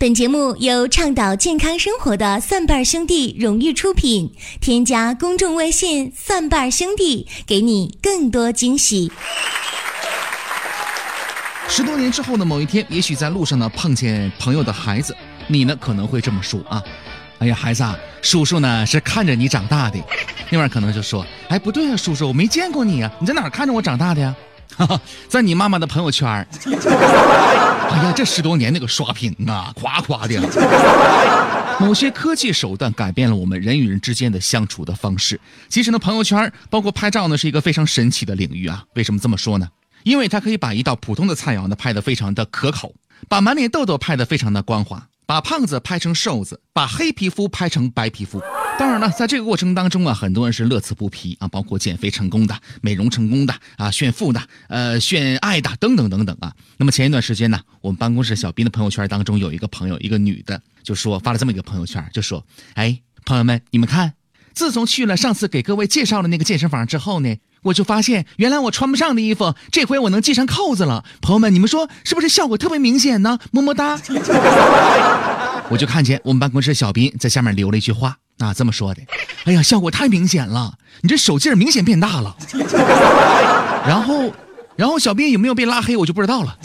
本节目由倡导健康生活的蒜瓣兄弟荣誉出品。添加公众微信“蒜瓣兄弟”，给你更多惊喜。十多年之后的某一天，也许在路上呢碰见朋友的孩子，你呢可能会这么说啊：“哎呀，孩子，啊，叔叔呢是看着你长大的。”另外可能就说：“哎，不对啊，叔叔，我没见过你啊，你在哪看着我长大的呀？”，在你妈妈的朋友圈 哎呀，这十多年那个刷屏啊，夸夸的。某些科技手段改变了我们人与人之间的相处的方式。其实呢，朋友圈包括拍照呢，是一个非常神奇的领域啊。为什么这么说呢？因为它可以把一道普通的菜肴呢拍得非常的可口，把满脸痘痘拍得非常的光滑，把胖子拍成瘦子，把黑皮肤拍成白皮肤。当然了，在这个过程当中啊，很多人是乐此不疲啊，包括减肥成功的、美容成功的啊、炫富的、呃炫爱的等等等等啊。那么前一段时间呢，我们办公室小斌的朋友圈当中有一个朋友，一个女的，就说发了这么一个朋友圈，就说：“哎，朋友们，你们看，自从去了上次给各位介绍的那个健身房之后呢，我就发现原来我穿不上的衣服，这回我能系上扣子了。朋友们，你们说是不是效果特别明显呢？么么哒。我就看见我们办公室小斌在下面留了一句话。”啊，这么说的，哎呀，效果太明显了，你这手劲儿明显变大了。然后，然后小斌有没有被拉黑，我就不知道了。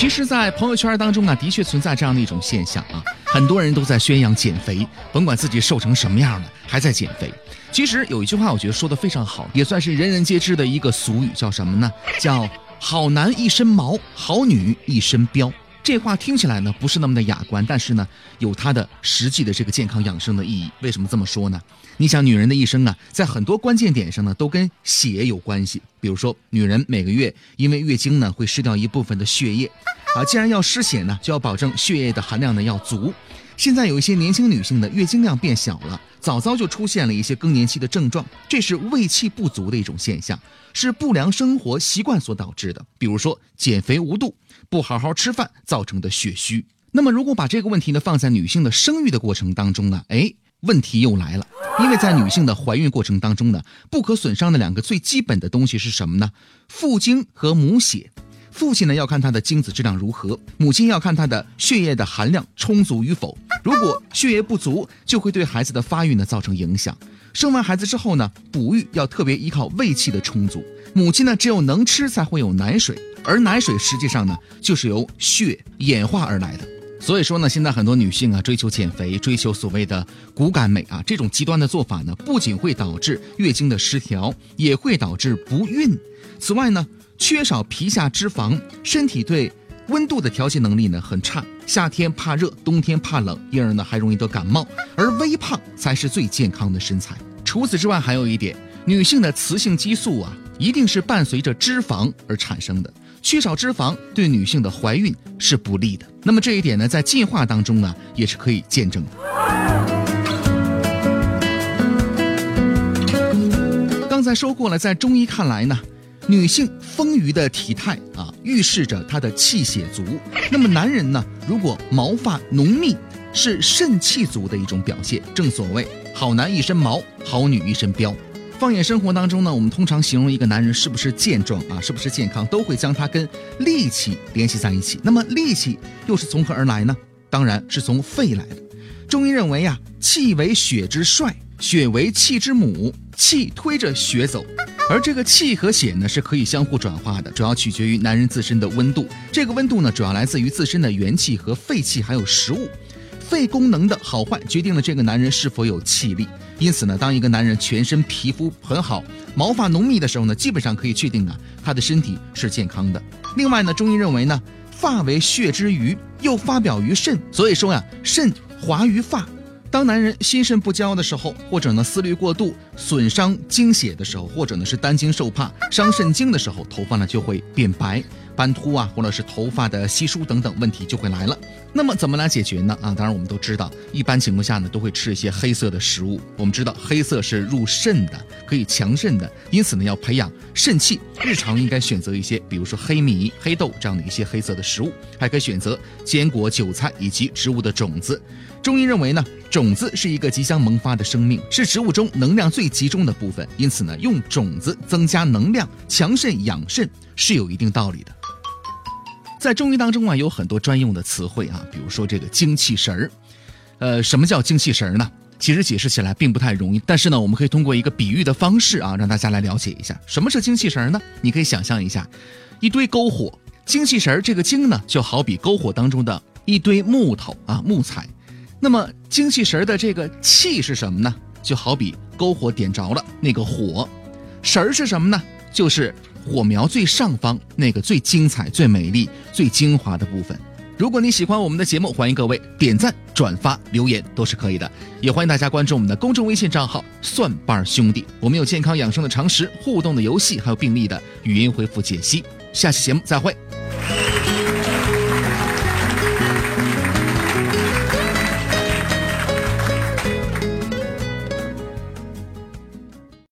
其实，在朋友圈当中啊，的确存在这样的一种现象啊，很多人都在宣扬减肥，甭管自己瘦成什么样了，还在减肥。其实有一句话，我觉得说的非常好，也算是人人皆知的一个俗语，叫什么呢？叫。好男一身毛，好女一身膘。这话听起来呢不是那么的雅观，但是呢有它的实际的这个健康养生的意义。为什么这么说呢？你想，女人的一生啊，在很多关键点上呢都跟血有关系。比如说，女人每个月因为月经呢会失掉一部分的血液，啊，既然要失血呢，就要保证血液的含量呢要足。现在有一些年轻女性的月经量变小了，早早就出现了一些更年期的症状，这是胃气不足的一种现象，是不良生活习惯所导致的。比如说减肥无度、不好好吃饭造成的血虚。那么如果把这个问题呢放在女性的生育的过程当中呢，哎，问题又来了，因为在女性的怀孕过程当中呢，不可损伤的两个最基本的东西是什么呢？父精和母血。父亲呢要看他的精子质量如何，母亲要看他的血液的含量充足与否。如果血液不足，就会对孩子的发育呢造成影响。生完孩子之后呢，哺育要特别依靠胃气的充足。母亲呢只有能吃才会有奶水，而奶水实际上呢就是由血演化而来的。所以说呢，现在很多女性啊追求减肥，追求所谓的骨感美啊，这种极端的做法呢，不仅会导致月经的失调，也会导致不孕。此外呢。缺少皮下脂肪，身体对温度的调节能力呢很差，夏天怕热，冬天怕冷，因而呢还容易得感冒。而微胖才是最健康的身材。除此之外，还有一点，女性的雌性激素啊，一定是伴随着脂肪而产生的，缺少脂肪对女性的怀孕是不利的。那么这一点呢，在进化当中呢，也是可以见证的。刚才说过了，在中医看来呢。女性丰腴的体态啊，预示着她的气血足。那么男人呢？如果毛发浓密，是肾气足的一种表现。正所谓好男一身毛，好女一身膘。放眼生活当中呢，我们通常形容一个男人是不是健壮啊，是不是健康，都会将他跟力气联系在一起。那么力气又是从何而来呢？当然是从肺来的。中医认为呀，气为血之帅，血为气之母，气推着血走。而这个气和血呢是可以相互转化的，主要取决于男人自身的温度。这个温度呢主要来自于自身的元气和肺气，还有食物。肺功能的好坏决定了这个男人是否有气力。因此呢，当一个男人全身皮肤很好、毛发浓密的时候呢，基本上可以确定啊，他的身体是健康的。另外呢，中医认为呢，发为血之余，又发表于肾，所以说呀，肾华于发。当男人心肾不交的时候，或者呢思虑过度损伤精血的时候，或者呢是担惊受怕伤肾精的时候，头发呢就会变白。斑秃啊，或者是头发的稀疏等等问题就会来了。那么怎么来解决呢？啊，当然我们都知道，一般情况下呢都会吃一些黑色的食物。我们知道黑色是入肾的，可以强肾的，因此呢要培养肾气，日常应该选择一些，比如说黑米、黑豆这样的一些黑色的食物，还可以选择坚果、韭菜以及植物的种子。中医认为呢，种子是一个即将萌发的生命，是植物中能量最集中的部分，因此呢，用种子增加能量、强肾养肾是有一定道理的。在中医当中啊，有很多专用的词汇啊，比如说这个精气神儿。呃，什么叫精气神儿呢？其实解释起来并不太容易，但是呢，我们可以通过一个比喻的方式啊，让大家来了解一下什么是精气神儿呢？你可以想象一下，一堆篝火，精气神儿这个精呢，就好比篝火当中的一堆木头啊，木材。那么精气神儿的这个气是什么呢？就好比篝火点着了那个火，神儿是什么呢？就是火苗最上方那个最精彩、最美丽、最精华的部分。如果你喜欢我们的节目，欢迎各位点赞、转发、留言都是可以的，也欢迎大家关注我们的公众微信账号“蒜瓣兄弟”。我们有健康养生的常识、互动的游戏，还有病例的语音回复解析。下期节目再会。